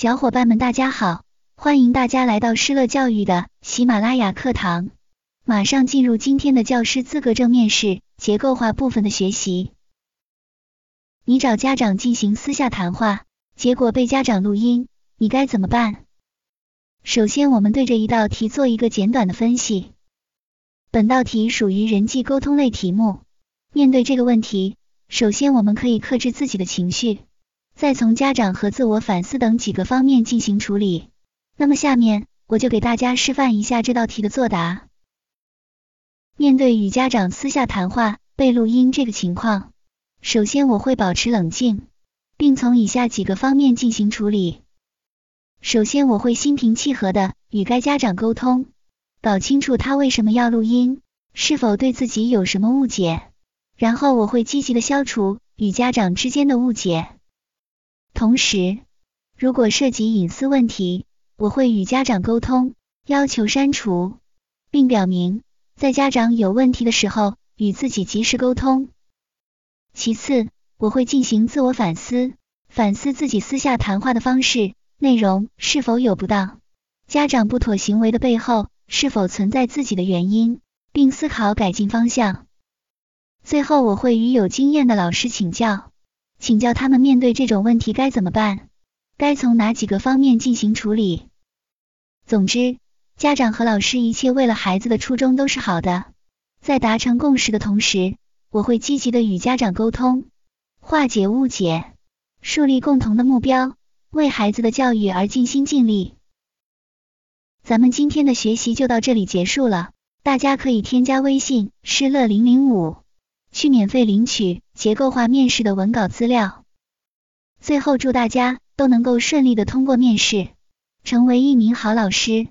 小伙伴们，大家好，欢迎大家来到施乐教育的喜马拉雅课堂。马上进入今天的教师资格证面试结构化部分的学习。你找家长进行私下谈话，结果被家长录音，你该怎么办？首先，我们对这一道题做一个简短的分析。本道题属于人际沟通类题目。面对这个问题，首先我们可以克制自己的情绪。再从家长和自我反思等几个方面进行处理。那么下面我就给大家示范一下这道题的作答。面对与家长私下谈话被录音这个情况，首先我会保持冷静，并从以下几个方面进行处理。首先我会心平气和的与该家长沟通，搞清楚他为什么要录音，是否对自己有什么误解，然后我会积极的消除与家长之间的误解。同时，如果涉及隐私问题，我会与家长沟通，要求删除，并表明在家长有问题的时候与自己及时沟通。其次，我会进行自我反思，反思自己私下谈话的方式内容是否有不当，家长不妥行为的背后是否存在自己的原因，并思考改进方向。最后，我会与有经验的老师请教。请教他们面对这种问题该怎么办，该从哪几个方面进行处理。总之，家长和老师一切为了孩子的初衷都是好的。在达成共识的同时，我会积极的与家长沟通，化解误解，树立共同的目标，为孩子的教育而尽心尽力。咱们今天的学习就到这里结束了，大家可以添加微信施乐零零五。去免费领取结构化面试的文稿资料。最后，祝大家都能够顺利的通过面试，成为一名好老师。